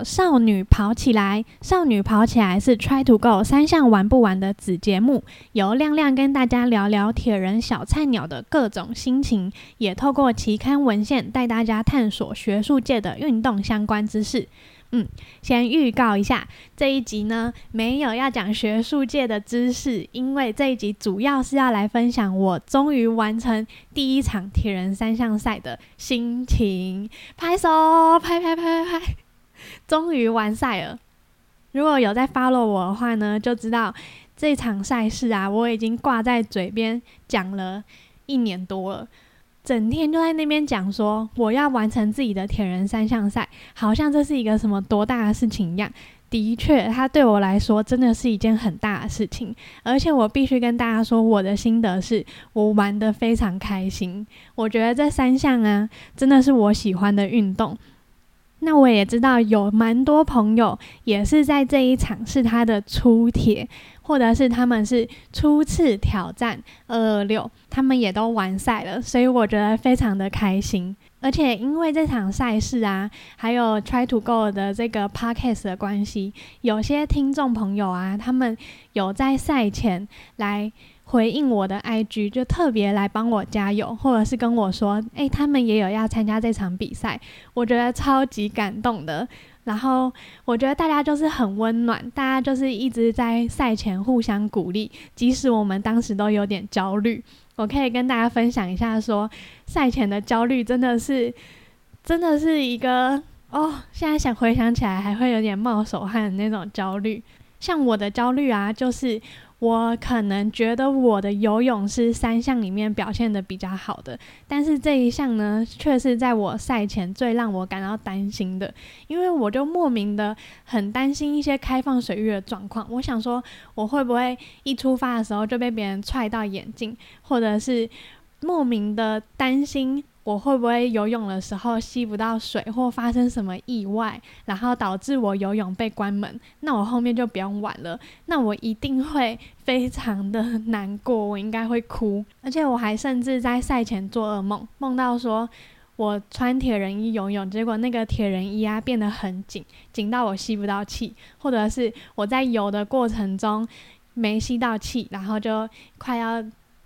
《少女跑起来》，《少女跑起来》是 Try to Go 三项玩不完的子节目，由亮亮跟大家聊聊铁人小菜鸟的各种心情，也透过期刊文献带大家探索学术界的运动相关知识。嗯，先预告一下，这一集呢没有要讲学术界的知识，因为这一集主要是要来分享我终于完成第一场铁人三项赛的心情。拍手，拍拍拍拍拍，终于完赛了。如果有在 follow 我的话呢，就知道这场赛事啊，我已经挂在嘴边讲了一年多了。整天就在那边讲说我要完成自己的铁人三项赛，好像这是一个什么多大的事情一样。的确，它对我来说真的是一件很大的事情。而且我必须跟大家说，我的心得是我玩得非常开心。我觉得这三项啊，真的是我喜欢的运动。那我也知道有蛮多朋友也是在这一场是他的初铁。或者是他们是初次挑战二二六，他们也都完赛了，所以我觉得非常的开心。而且因为这场赛事啊，还有 Try to Go 的这个 Podcast 的关系，有些听众朋友啊，他们有在赛前来回应我的 IG，就特别来帮我加油，或者是跟我说，诶，他们也有要参加这场比赛，我觉得超级感动的。然后我觉得大家就是很温暖，大家就是一直在赛前互相鼓励，即使我们当时都有点焦虑。我可以跟大家分享一下，说赛前的焦虑真的是，真的是一个哦，现在想回想起来还会有点冒手汗的那种焦虑。像我的焦虑啊，就是。我可能觉得我的游泳是三项里面表现的比较好的，但是这一项呢，却是在我赛前最让我感到担心的，因为我就莫名的很担心一些开放水域的状况。我想说，我会不会一出发的时候就被别人踹到眼镜，或者是莫名的担心。我会不会游泳的时候吸不到水，或发生什么意外，然后导致我游泳被关门？那我后面就不用玩了。那我一定会非常的难过，我应该会哭。而且我还甚至在赛前做噩梦，梦到说我穿铁人衣游泳，结果那个铁人衣啊变得很紧，紧到我吸不到气，或者是我在游的过程中没吸到气，然后就快要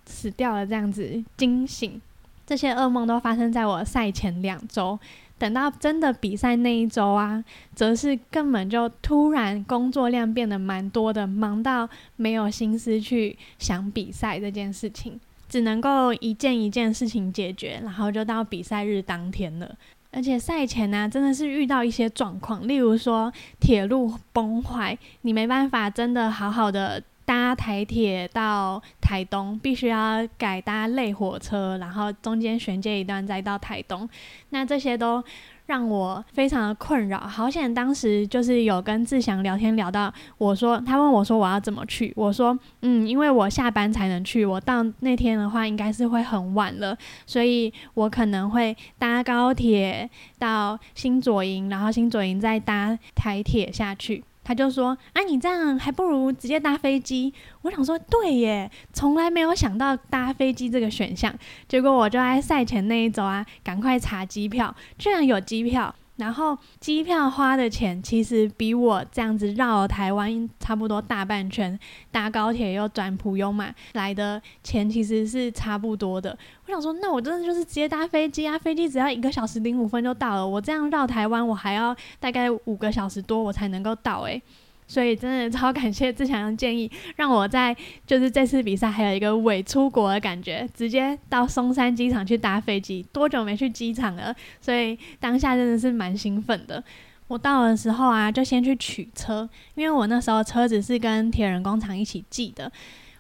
死掉了，这样子惊醒。这些噩梦都发生在我赛前两周，等到真的比赛那一周啊，则是根本就突然工作量变得蛮多的，忙到没有心思去想比赛这件事情，只能够一件一件事情解决，然后就到比赛日当天了。而且赛前呢，真的是遇到一些状况，例如说铁路崩坏，你没办法真的好好的。搭台铁到台东，必须要改搭类火车，然后中间衔接一段再到台东。那这些都让我非常的困扰。好险，当时就是有跟志祥聊天聊到，我说他问我说我要怎么去，我说嗯，因为我下班才能去，我到那天的话应该是会很晚了，所以我可能会搭高铁到新左营，然后新左营再搭台铁下去。他就说：“啊，你这样还不如直接搭飞机。”我想说：“对耶，从来没有想到搭飞机这个选项。”结果我就在赛前那一周啊，赶快查机票，居然有机票。然后机票花的钱其实比我这样子绕台湾差不多大半圈，搭高铁又转普悠嘛来的钱其实是差不多的。我想说，那我真的就是直接搭飞机啊，飞机只要一个小时零五分就到了。我这样绕台湾，我还要大概五个小时多我才能够到诶。所以真的超感谢志强的建议，让我在就是这次比赛还有一个伪出国的感觉，直接到松山机场去搭飞机。多久没去机场了？所以当下真的是蛮兴奋的。我到的时候啊，就先去取车，因为我那时候车子是跟铁人工厂一起寄的。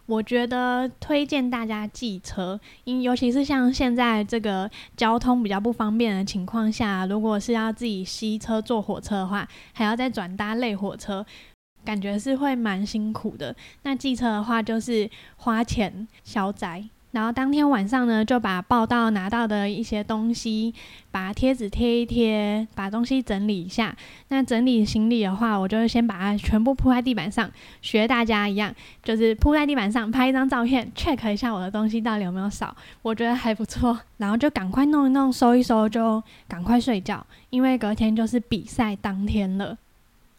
我觉得推荐大家寄车，因尤其是像现在这个交通比较不方便的情况下，如果是要自己吸车坐火车的话，还要再转搭类火车。感觉是会蛮辛苦的。那寄车的话，就是花钱消灾，然后当天晚上呢，就把报道拿到的一些东西，把贴纸贴一贴，把东西整理一下。那整理行李的话，我就先把它全部铺在地板上，学大家一样，就是铺在地板上拍一张照片，check 一下我的东西到底有没有少，我觉得还不错。然后就赶快弄一弄，收一收，就赶快睡觉，因为隔天就是比赛当天了。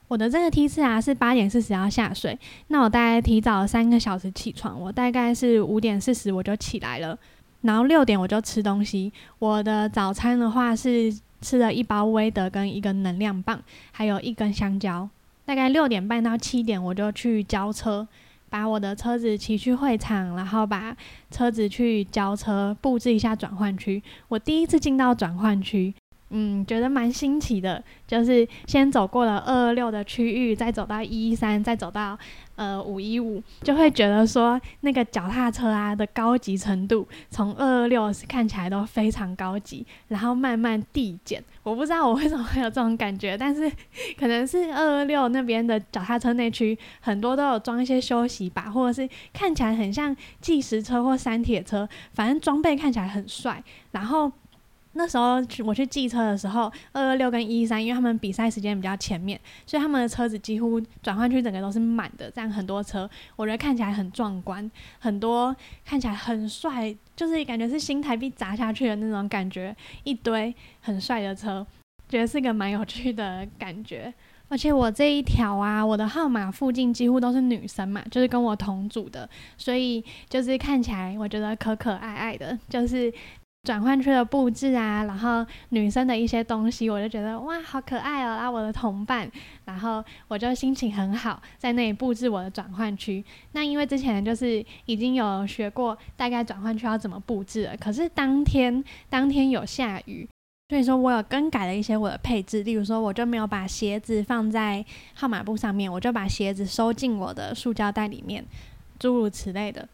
我的这个梯次啊是八点四十要下水，那我大概提早三个小时起床，我大概是五点四十我就起来了，然后六点我就吃东西。我的早餐的话是吃了一包威德跟一个能量棒，还有一根香蕉。大概六点半到七点我就去交车，把我的车子骑去会场，然后把车子去交车，布置一下转换区。我第一次进到转换区。嗯，觉得蛮新奇的，就是先走过了二二六的区域，再走到一一三，再走到呃五一五，就会觉得说那个脚踏车啊的高级程度，从二二六看起来都非常高级，然后慢慢递减。我不知道我为什么会有这种感觉，但是可能是二 二六那边的脚踏车那区很多都有装一些休息吧，或者是看起来很像计时车或山铁车，反正装备看起来很帅，然后。那时候去我去寄车的时候，二二六跟一三，因为他们比赛时间比较前面，所以他们的车子几乎转换区整个都是满的，这样很多车，我觉得看起来很壮观，很多看起来很帅，就是感觉是新台币砸下去的那种感觉，一堆很帅的车，觉得是个蛮有趣的感觉。而且我这一条啊，我的号码附近几乎都是女生嘛，就是跟我同组的，所以就是看起来我觉得可可爱爱的，就是。转换区的布置啊，然后女生的一些东西，我就觉得哇，好可爱哦！啊，我的同伴，然后我就心情很好，在那里布置我的转换区。那因为之前就是已经有学过大概转换区要怎么布置了，可是当天当天有下雨，所以说我有更改了一些我的配置，例如说我就没有把鞋子放在号码布上面，我就把鞋子收进我的塑胶袋里面，诸如此类的。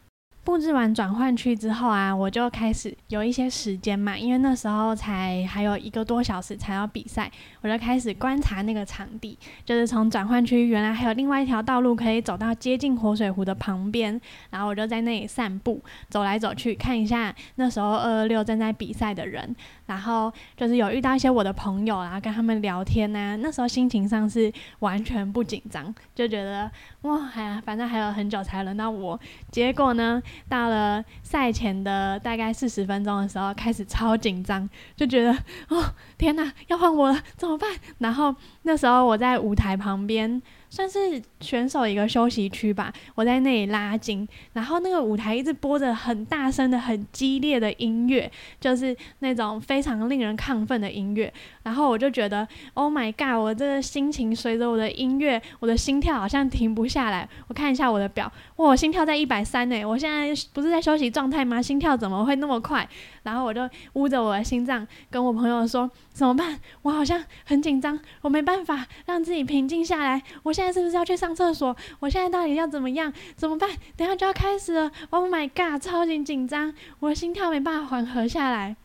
布置完转换区之后啊，我就开始有一些时间嘛，因为那时候才还有一个多小时才要比赛，我就开始观察那个场地，就是从转换区原来还有另外一条道路可以走到接近活水湖的旁边，然后我就在那里散步，走来走去看一下那时候二二六正在比赛的人，然后就是有遇到一些我的朋友啊，跟他们聊天呐，那时候心情上是完全不紧张，就觉得哇，呀，反正还有很久才轮到我，结果呢？到了赛前的大概四十分钟的时候，开始超紧张，就觉得哦天哪，要换我了，怎么办？然后那时候我在舞台旁边。算是选手一个休息区吧，我在那里拉筋，然后那个舞台一直播着很大声的、很激烈的音乐，就是那种非常令人亢奋的音乐。然后我就觉得，Oh my god！我这个心情随着我的音乐，我的心跳好像停不下来。我看一下我的表，哇，心跳在一百三呢！我现在不是在休息状态吗？心跳怎么会那么快？然后我就捂着我的心脏，跟我朋友说：“怎么办？我好像很紧张，我没办法让自己平静下来。我现在是不是要去上厕所？我现在到底要怎么样？怎么办？等下就要开始了！Oh my god，超级紧张，我的心跳没办法缓和下来。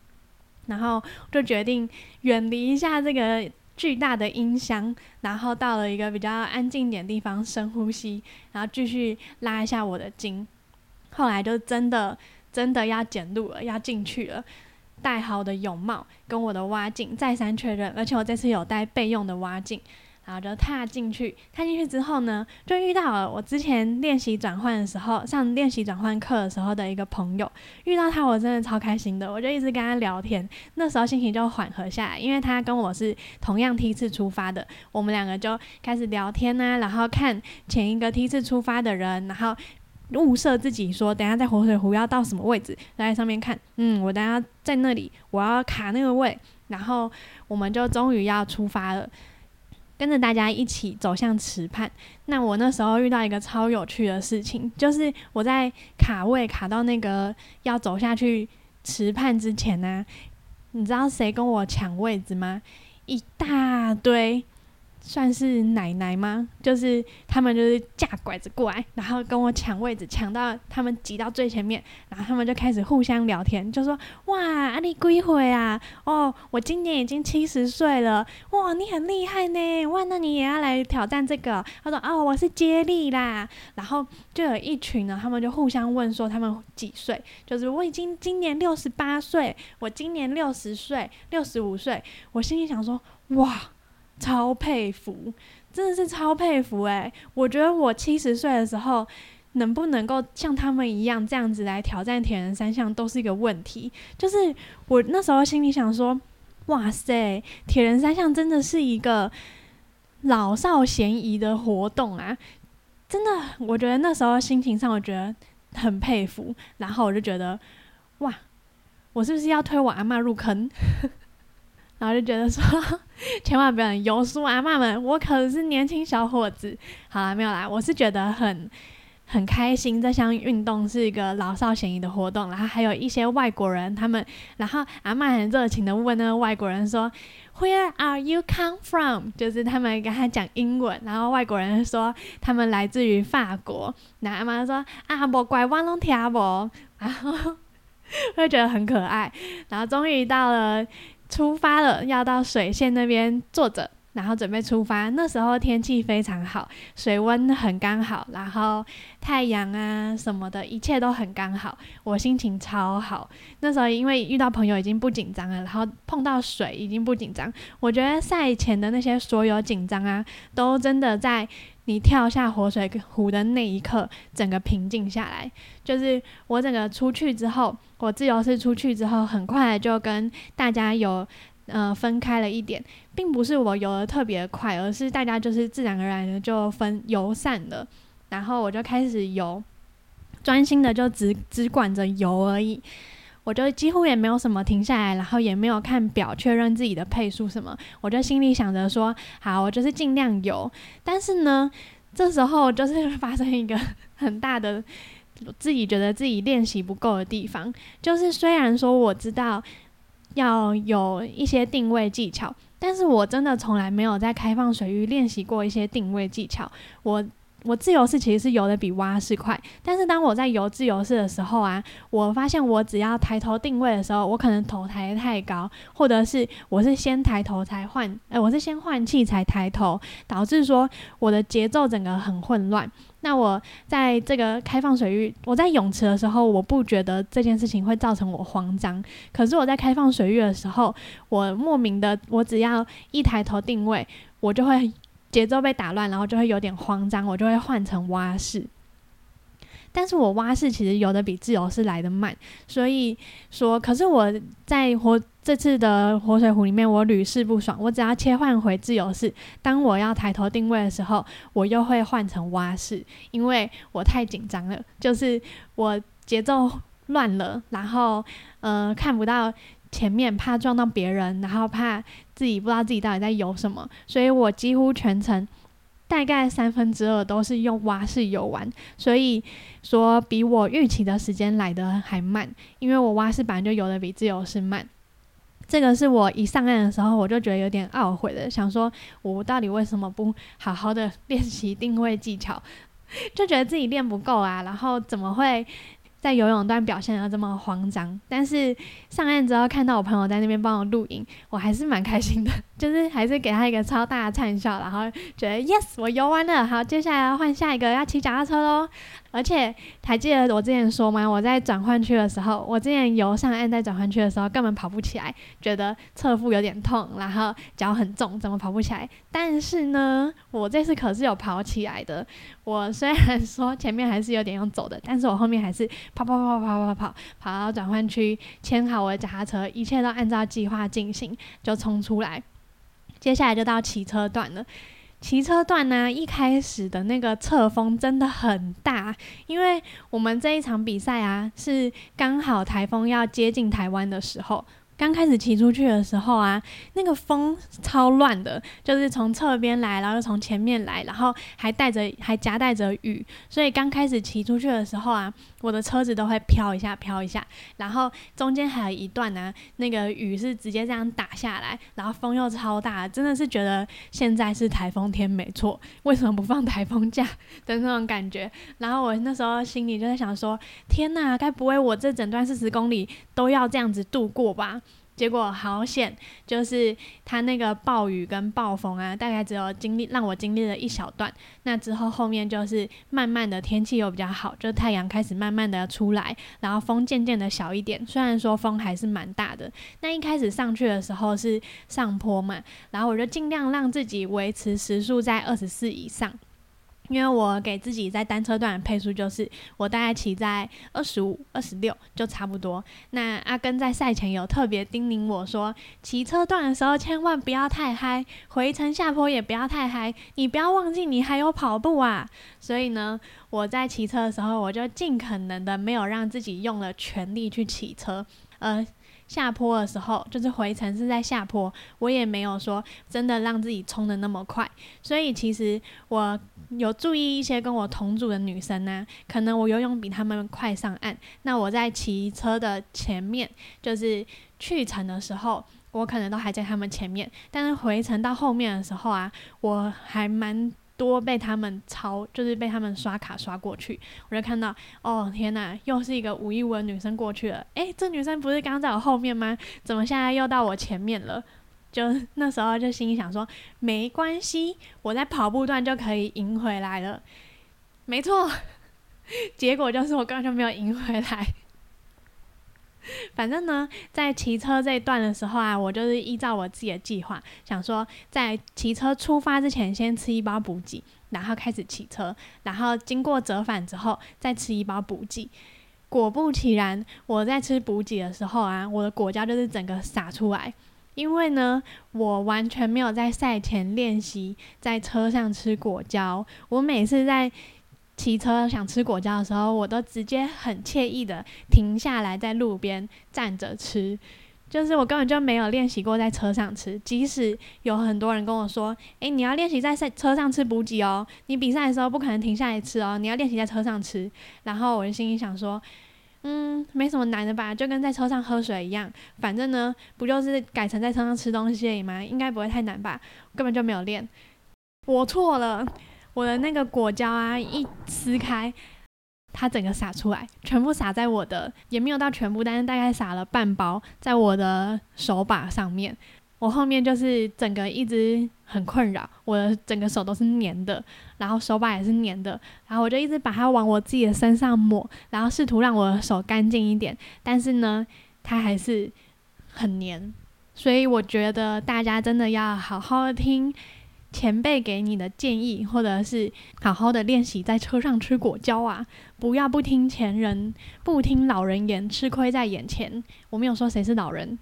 然后就决定远离一下这个巨大的音箱，然后到了一个比较安静点地方深呼吸，然后继续拉一下我的筋。后来就真的。”真的要检录了，要进去了，戴好的泳帽跟我的蛙镜再三确认，而且我这次有带备用的蛙镜，然后就踏进去，踏进去之后呢，就遇到了我之前练习转换的时候，上练习转换课的时候的一个朋友，遇到他我真的超开心的，我就一直跟他聊天，那时候心情就缓和下来，因为他跟我是同样梯次出发的，我们两个就开始聊天啊，然后看前一个梯次出发的人，然后。物色自己说，等下在活水湖要到什么位置，在上面看。嗯，我等下在那里，我要卡那个位，然后我们就终于要出发了，跟着大家一起走向池畔。那我那时候遇到一个超有趣的事情，就是我在卡位卡到那个要走下去池畔之前呢，你知道谁跟我抢位置吗？一大堆。算是奶奶吗？就是他们就是架拐子过来，然后跟我抢位置，抢到他们挤到最前面，然后他们就开始互相聊天，就说：“哇，阿你几岁啊？哦，我今年已经七十岁了。哇，你很厉害呢！哇，那你也要来挑战这个？”他说：“哦，我是接力啦。”然后就有一群呢，他们就互相问说他们几岁，就是我已经今年六十八岁，我今年六十岁，六十五岁。我心里想说：“哇！”超佩服，真的是超佩服诶，我觉得我七十岁的时候，能不能够像他们一样这样子来挑战铁人三项，都是一个问题。就是我那时候心里想说，哇塞，铁人三项真的是一个老少咸宜的活动啊！真的，我觉得那时候心情上，我觉得很佩服。然后我就觉得，哇，我是不是要推我阿妈入坑？然后就觉得说，千万不要油酥阿妈们，我可是年轻小伙子。好了，没有啦，我是觉得很很开心，这项运动是一个老少咸宜的活动。然后还有一些外国人，他们，然后阿妈很热情的问那个外国人说，Where are you come from？就是他们跟他讲英文，然后外国人说他们来自于法国。那阿妈说啊，不怪我拢听不，然后 会觉得很可爱。然后终于到了。出发了，要到水线那边坐着，然后准备出发。那时候天气非常好，水温很刚好，然后太阳啊什么的，一切都很刚好，我心情超好。那时候因为遇到朋友已经不紧张了，然后碰到水已经不紧张。我觉得赛前的那些所有紧张啊，都真的在。你跳下活水湖的那一刻，整个平静下来。就是我整个出去之后，我自由式出去之后，很快就跟大家有呃分开了一点，并不是我游的特别快，而是大家就是自然而然的就分游散了。然后我就开始游，专心的就只只管着游而已。我就几乎也没有什么停下来，然后也没有看表确认自己的配速什么，我就心里想着说，好，我就是尽量游。但是呢，这时候就是发生一个很大的，自己觉得自己练习不够的地方，就是虽然说我知道要有一些定位技巧，但是我真的从来没有在开放水域练习过一些定位技巧，我。我自由式其实是游的比蛙式快，但是当我在游自由式的时候啊，我发现我只要抬头定位的时候，我可能头抬太高，或者是我是先抬头才换，哎，我是先换气才抬头，导致说我的节奏整个很混乱。那我在这个开放水域，我在泳池的时候，我不觉得这件事情会造成我慌张，可是我在开放水域的时候，我莫名的，我只要一抬头定位，我就会。节奏被打乱，然后就会有点慌张，我就会换成蛙式。但是我蛙式其实游的比自由式来的慢，所以说，可是我在活这次的活水湖里面，我屡试不爽。我只要切换回自由式，当我要抬头定位的时候，我又会换成蛙式，因为我太紧张了，就是我节奏乱了，然后呃看不到。前面怕撞到别人，然后怕自己不知道自己到底在游什么，所以我几乎全程大概三分之二都是用蛙式游完，所以说比我预期的时间来的还慢，因为我蛙式本来就游的比自由式慢。这个是我一上岸的时候我就觉得有点懊悔的，想说我到底为什么不好好的练习定位技巧，就觉得自己练不够啊，然后怎么会？在游泳段表现的这么慌张，但是上岸之后看到我朋友在那边帮我录影，我还是蛮开心的，就是还是给他一个超大的灿笑，然后觉得 yes 我游完了，好，接下来要换下一个要骑脚踏车喽。而且还记得我之前说吗？我在转换区的时候，我之前游上岸在转换区的时候根本跑不起来，觉得侧腹有点痛，然后脚很重，怎么跑不起来？但是呢，我这次可是有跑起来的。我虽然说前面还是有点用走的，但是我后面还是跑跑跑跑跑跑跑跑到转换区，牵好我的脚踏车，一切都按照计划进行，就冲出来。接下来就到骑车段了。骑车段呢，一开始的那个侧风真的很大，因为我们这一场比赛啊，是刚好台风要接近台湾的时候，刚开始骑出去的时候啊，那个风超乱的，就是从侧边来，然后又从前面来，然后还带着还夹带着雨，所以刚开始骑出去的时候啊，我的车子都会飘一下飘一下，然后中间还有一段呢，那个雨是直接这样打下来，然后风又超大，真的是觉得现在是台风天没错，为什么不放台风假的那种感觉？然后我那时候心里就在想说，天哪，该不会我这整段四十公里都要这样子度过吧？结果好险，就是它那个暴雨跟暴风啊，大概只有经历让我经历了一小段。那之后后面就是慢慢的天气又比较好，就太阳开始慢慢的出来，然后风渐渐的小一点。虽然说风还是蛮大的，那一开始上去的时候是上坡嘛，然后我就尽量让自己维持时速在二十四以上。因为我给自己在单车段的配速就是我大概骑在二十五、二十六就差不多。那阿根在赛前有特别叮咛我说，骑车段的时候千万不要太嗨，回程下坡也不要太嗨，你不要忘记你还有跑步啊。所以呢，我在骑车的时候，我就尽可能的没有让自己用了全力去骑车，呃。下坡的时候，就是回程是在下坡，我也没有说真的让自己冲的那么快，所以其实我有注意一些跟我同组的女生呢，可能我游泳比她们快上岸，那我在骑车的前面，就是去程的时候，我可能都还在她们前面，但是回程到后面的时候啊，我还蛮。多被他们超，就是被他们刷卡刷过去，我就看到，哦天哪，又是一个无一文女生过去了。诶，这女生不是刚在我后面吗？怎么现在又到我前面了？就那时候就心里想说，没关系，我在跑步段就可以赢回来了。没错，结果就是我根本就没有赢回来。反正呢，在骑车这一段的时候啊，我就是依照我自己的计划，想说在骑车出发之前先吃一包补给，然后开始骑车，然后经过折返之后再吃一包补给。果不其然，我在吃补给的时候啊，我的果胶就是整个洒出来，因为呢，我完全没有在赛前练习在车上吃果胶，我每次在。骑车想吃果胶的时候，我都直接很惬意的停下来在路边站着吃，就是我根本就没有练习过在车上吃。即使有很多人跟我说：“诶，你要练习在赛车上吃补给哦，你比赛的时候不可能停下来吃哦，你要练习在车上吃。”然后我就心里想说：“嗯，没什么难的吧，就跟在车上喝水一样，反正呢，不就是改成在车上吃东西而已吗？应该不会太难吧？根本就没有练，我错了。”我的那个果胶啊，一撕开，它整个洒出来，全部洒在我的，也没有到全部，但是大概洒了半包在我的手把上面。我后面就是整个一直很困扰，我的整个手都是黏的，然后手把也是黏的，然后我就一直把它往我自己的身上抹，然后试图让我的手干净一点，但是呢，它还是很黏。所以我觉得大家真的要好好听。前辈给你的建议，或者是好好的练习在车上吃果胶啊，不要不听前人，不听老人言，吃亏在眼前。我没有说谁是老人。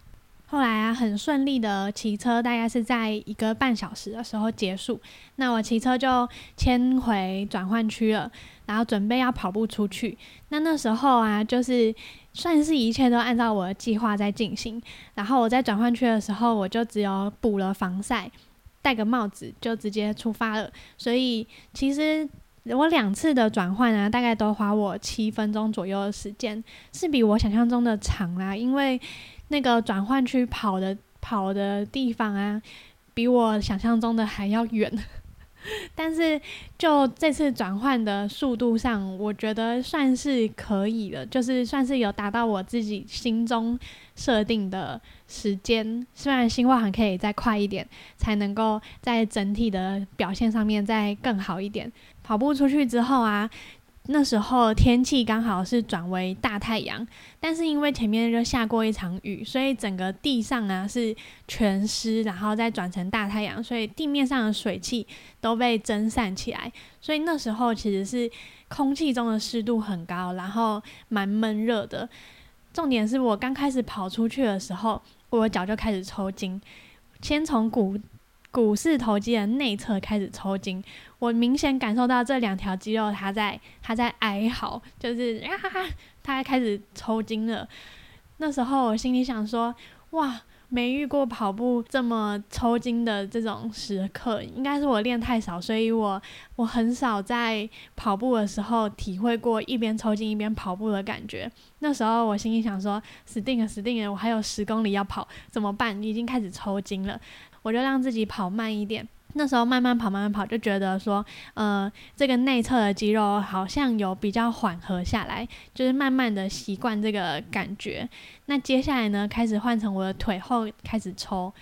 后来啊，很顺利的骑车，大概是在一个半小时的时候结束。那我骑车就迁回转换区了，然后准备要跑步出去。那那时候啊，就是算是一切都按照我的计划在进行。然后我在转换区的时候，我就只有补了防晒。戴个帽子就直接出发了，所以其实我两次的转换啊，大概都花我七分钟左右的时间，是比我想象中的长啦。因为那个转换区跑的跑的地方啊，比我想象中的还要远。但是就这次转换的速度上，我觉得算是可以的，就是算是有达到我自己心中设定的时间。虽然新化还可以再快一点，才能够在整体的表现上面再更好一点。跑步出去之后啊。那时候天气刚好是转为大太阳，但是因为前面就下过一场雨，所以整个地上啊是全湿，然后再转成大太阳，所以地面上的水汽都被蒸散起来，所以那时候其实是空气中的湿度很高，然后蛮闷热的。重点是我刚开始跑出去的时候，我脚就开始抽筋，先从骨。股四头肌的内侧开始抽筋，我明显感受到这两条肌肉它在它在哀嚎，就是啊，它开始抽筋了。那时候我心里想说，哇，没遇过跑步这么抽筋的这种时刻，应该是我练太少，所以我我很少在跑步的时候体会过一边抽筋一边跑步的感觉。那时候我心里想说，死定了，死定了，我还有十公里要跑，怎么办？已经开始抽筋了，我就让自己跑慢一点。那时候慢慢跑，慢慢跑，就觉得说，呃，这个内侧的肌肉好像有比较缓和下来，就是慢慢的习惯这个感觉。那接下来呢，开始换成我的腿后开始抽，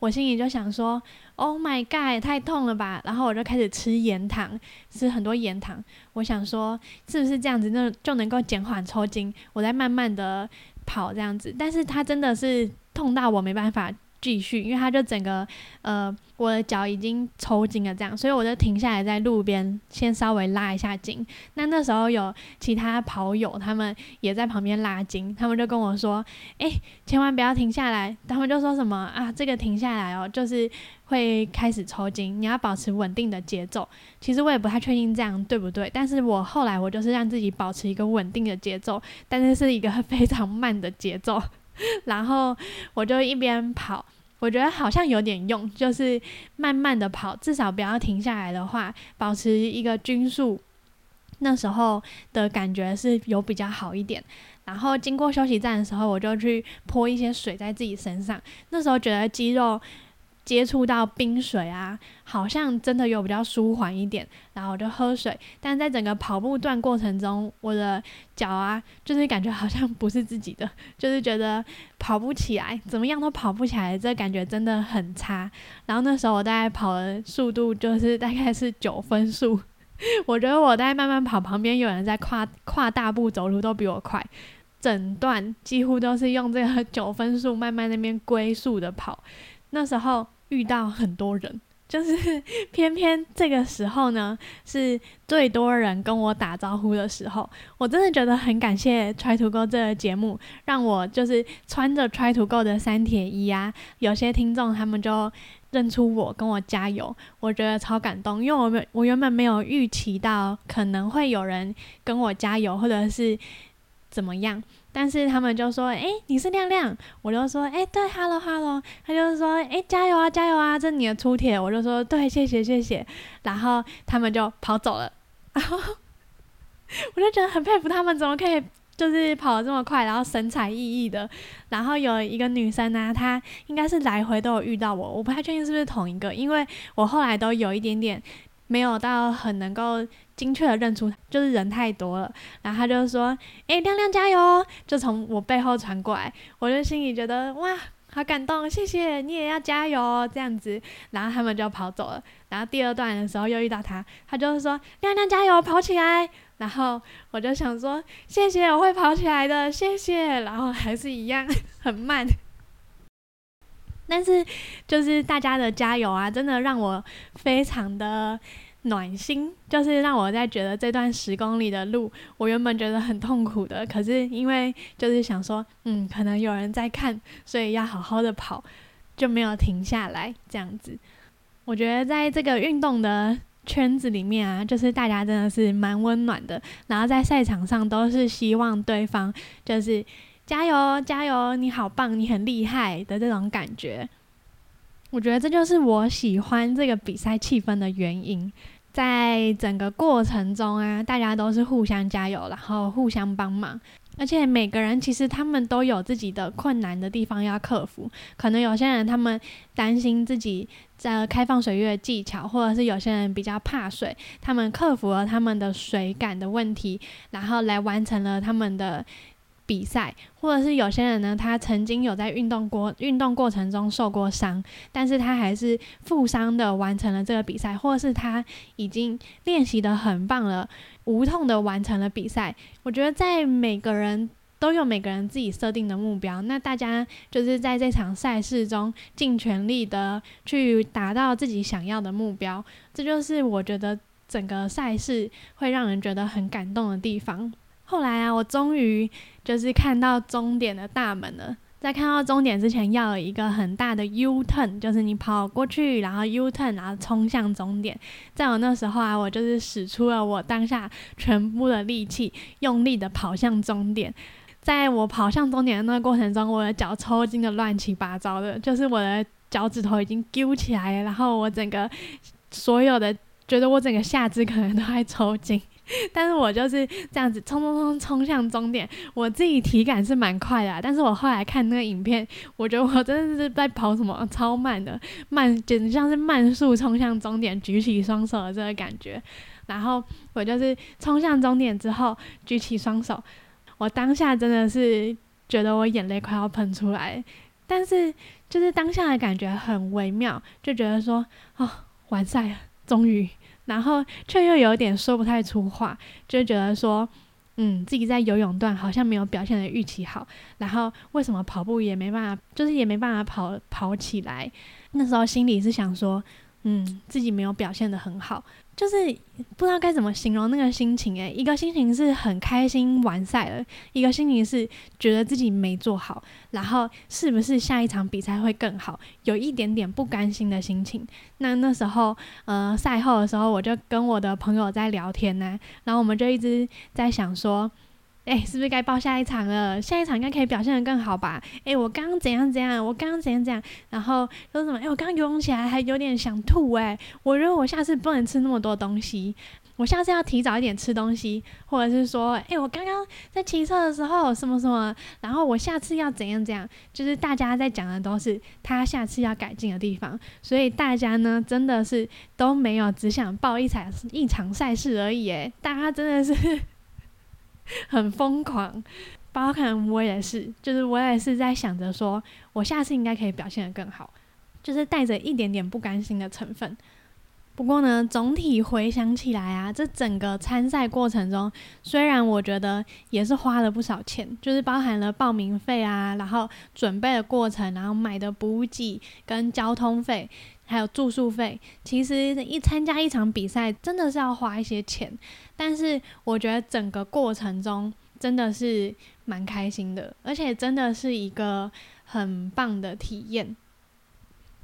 我心里就想说，Oh my god，太痛了吧！然后我就开始吃盐糖，吃很多盐糖。我想说，是不是这样子，那就能够减缓抽筋？我在慢慢的跑这样子，但是它真的是痛到我没办法。继续，因为他就整个，呃，我的脚已经抽筋了，这样，所以我就停下来在路边先稍微拉一下筋。那那时候有其他跑友，他们也在旁边拉筋，他们就跟我说：“哎，千万不要停下来。”他们就说什么啊，这个停下来哦，就是会开始抽筋，你要保持稳定的节奏。其实我也不太确定这样对不对，但是我后来我就是让自己保持一个稳定的节奏，但是是一个非常慢的节奏，然后我就一边跑。我觉得好像有点用，就是慢慢的跑，至少不要停下来的话，保持一个均速，那时候的感觉是有比较好一点。然后经过休息站的时候，我就去泼一些水在自己身上，那时候觉得肌肉。接触到冰水啊，好像真的有比较舒缓一点，然后我就喝水。但在整个跑步段过程中，我的脚啊，就是感觉好像不是自己的，就是觉得跑不起来，怎么样都跑不起来，这感觉真的很差。然后那时候我大概跑的速度就是大概是九分速，我觉得我在慢慢跑，旁边有人在跨跨大步走路都比我快，整段几乎都是用这个九分速慢慢那边龟速的跑，那时候。遇到很多人，就是偏偏这个时候呢，是最多人跟我打招呼的时候。我真的觉得很感谢《Try to Go》这个节目，让我就是穿着《Try to Go》的三铁衣啊，有些听众他们就认出我，跟我加油，我觉得超感动。因为我们我原本没有预期到可能会有人跟我加油，或者是怎么样。但是他们就说：“哎，你是亮亮。”我就说：“哎，对，hello hello。”他就说：“哎，加油啊，加油啊，这是你的出铁。”我就说：“对，谢谢谢谢。”然后他们就跑走了。然 后我就觉得很佩服他们，怎么可以就是跑得这么快，然后神采奕奕的。然后有一个女生呢，她应该是来回都有遇到我，我不太确定是不是同一个，因为我后来都有一点点。没有到很能够精确的认出，就是人太多了。然后他就说：“哎，亮亮加油！”就从我背后传过来，我就心里觉得哇，好感动，谢谢你也要加油这样子。然后他们就跑走了。然后第二段的时候又遇到他，他就是说：“亮亮加油，跑起来！”然后我就想说：“谢谢，我会跑起来的，谢谢。”然后还是一样很慢。但是，就是大家的加油啊，真的让我非常的暖心。就是让我在觉得这段十公里的路，我原本觉得很痛苦的，可是因为就是想说，嗯，可能有人在看，所以要好好的跑，就没有停下来。这样子，我觉得在这个运动的圈子里面啊，就是大家真的是蛮温暖的，然后在赛场上都是希望对方就是。加油，加油！你好棒，你很厉害的这种感觉，我觉得这就是我喜欢这个比赛气氛的原因。在整个过程中啊，大家都是互相加油，然后互相帮忙，而且每个人其实他们都有自己的困难的地方要克服。可能有些人他们担心自己在开放水域的技巧，或者是有些人比较怕水，他们克服了他们的水感的问题，然后来完成了他们的。比赛，或者是有些人呢，他曾经有在运动过运动过程中受过伤，但是他还是负伤的完成了这个比赛，或者是他已经练习的很棒了，无痛的完成了比赛。我觉得在每个人都有每个人自己设定的目标，那大家就是在这场赛事中尽全力的去达到自己想要的目标，这就是我觉得整个赛事会让人觉得很感动的地方。后来啊，我终于就是看到终点的大门了。在看到终点之前，要有一个很大的 U turn，就是你跑过去，然后 U turn，然后冲向终点。在我那时候啊，我就是使出了我当下全部的力气，用力的跑向终点。在我跑向终点的那个过程中，我的脚抽筋的乱七八糟的，就是我的脚趾头已经揪起来了，然后我整个所有的觉得我整个下肢可能都在抽筋。但是我就是这样子冲冲冲冲向终点，我自己体感是蛮快的，但是我后来看那个影片，我觉得我真的是在跑什么超慢的，慢简直像是慢速冲向终点，举起双手的这个感觉。然后我就是冲向终点之后举起双手，我当下真的是觉得我眼泪快要喷出来，但是就是当下的感觉很微妙，就觉得说哦完赛了，终于。然后却又有点说不太出话，就觉得说，嗯，自己在游泳段好像没有表现的预期好，然后为什么跑步也没办法，就是也没办法跑跑起来。那时候心里是想说，嗯，自己没有表现的很好。就是不知道该怎么形容那个心情诶，一个心情是很开心完赛了，一个心情是觉得自己没做好，然后是不是下一场比赛会更好，有一点点不甘心的心情。那那时候，呃，赛后的时候，我就跟我的朋友在聊天呢，然后我们就一直在想说。哎，是不是该报下一场了？下一场应该可以表现得更好吧？哎，我刚刚怎样怎样？我刚刚怎样怎样？然后说什么？哎，我刚刚游泳起来还有点想吐哎！我觉得我下次不能吃那么多东西，我下次要提早一点吃东西，或者是说，哎，我刚刚在骑车的时候什么什么，然后我下次要怎样怎样？就是大家在讲的都是他下次要改进的地方，所以大家呢真的是都没有只想报一场一场赛事而已哎，大家真的是。很疯狂，包括我也是，就是我也是在想着说，我下次应该可以表现得更好，就是带着一点点不甘心的成分。不过呢，总体回想起来啊，这整个参赛过程中，虽然我觉得也是花了不少钱，就是包含了报名费啊，然后准备的过程，然后买的补给跟交通费，还有住宿费，其实一参加一场比赛真的是要花一些钱。但是我觉得整个过程中真的是蛮开心的，而且真的是一个很棒的体验。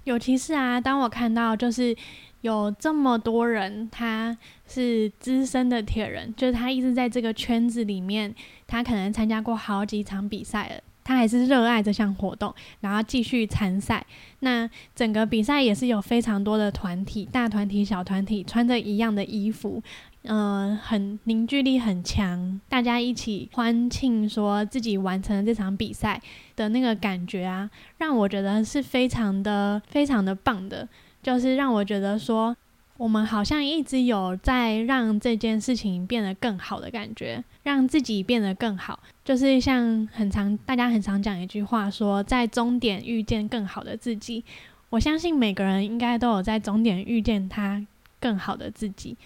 尤其是啊，当我看到就是有这么多人，他是资深的铁人，就是他一直在这个圈子里面，他可能参加过好几场比赛了，他还是热爱这项活动，然后继续参赛。那整个比赛也是有非常多的团体，大团体、小团体，穿着一样的衣服。嗯，很凝聚力很强，大家一起欢庆，说自己完成了这场比赛的那个感觉啊，让我觉得是非常的、非常的棒的。就是让我觉得说，我们好像一直有在让这件事情变得更好的感觉，让自己变得更好。就是像很常大家很常讲一句话，说在终点遇见更好的自己。我相信每个人应该都有在终点遇见他更好的自己。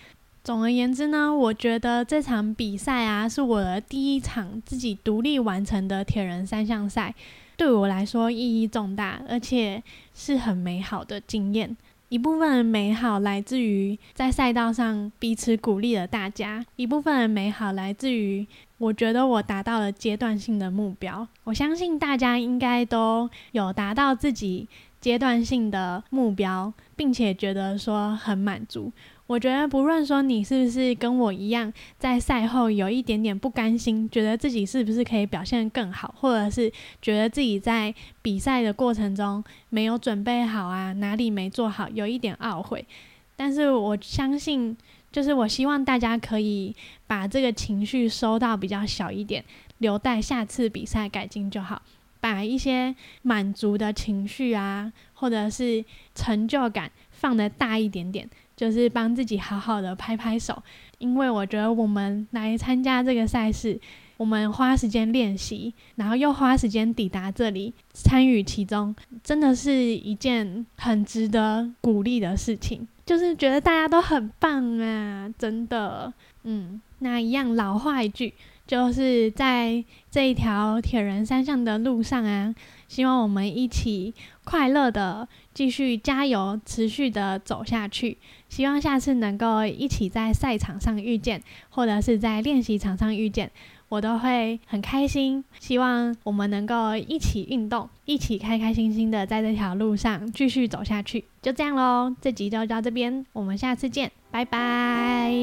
总而言之呢，我觉得这场比赛啊，是我的第一场自己独立完成的铁人三项赛，对我来说意义重大，而且是很美好的经验。一部分的美好来自于在赛道上彼此鼓励了大家，一部分的美好来自于我觉得我达到了阶段性的目标。我相信大家应该都有达到自己阶段性的目标，并且觉得说很满足。我觉得，不论说你是不是跟我一样，在赛后有一点点不甘心，觉得自己是不是可以表现更好，或者是觉得自己在比赛的过程中没有准备好啊，哪里没做好，有一点懊悔。但是我相信，就是我希望大家可以把这个情绪收到比较小一点，留待下次比赛改进就好。把一些满足的情绪啊，或者是成就感放得大一点点。就是帮自己好好的拍拍手，因为我觉得我们来参加这个赛事，我们花时间练习，然后又花时间抵达这里参与其中，真的是一件很值得鼓励的事情。就是觉得大家都很棒啊，真的。嗯，那一样老话一句，就是在这一条铁人三项的路上啊，希望我们一起快乐的继续加油，持续的走下去。希望下次能够一起在赛场上遇见，或者是在练习场上遇见，我都会很开心。希望我们能够一起运动，一起开开心心的在这条路上继续走下去。就这样喽，这集就到这边，我们下次见，拜拜。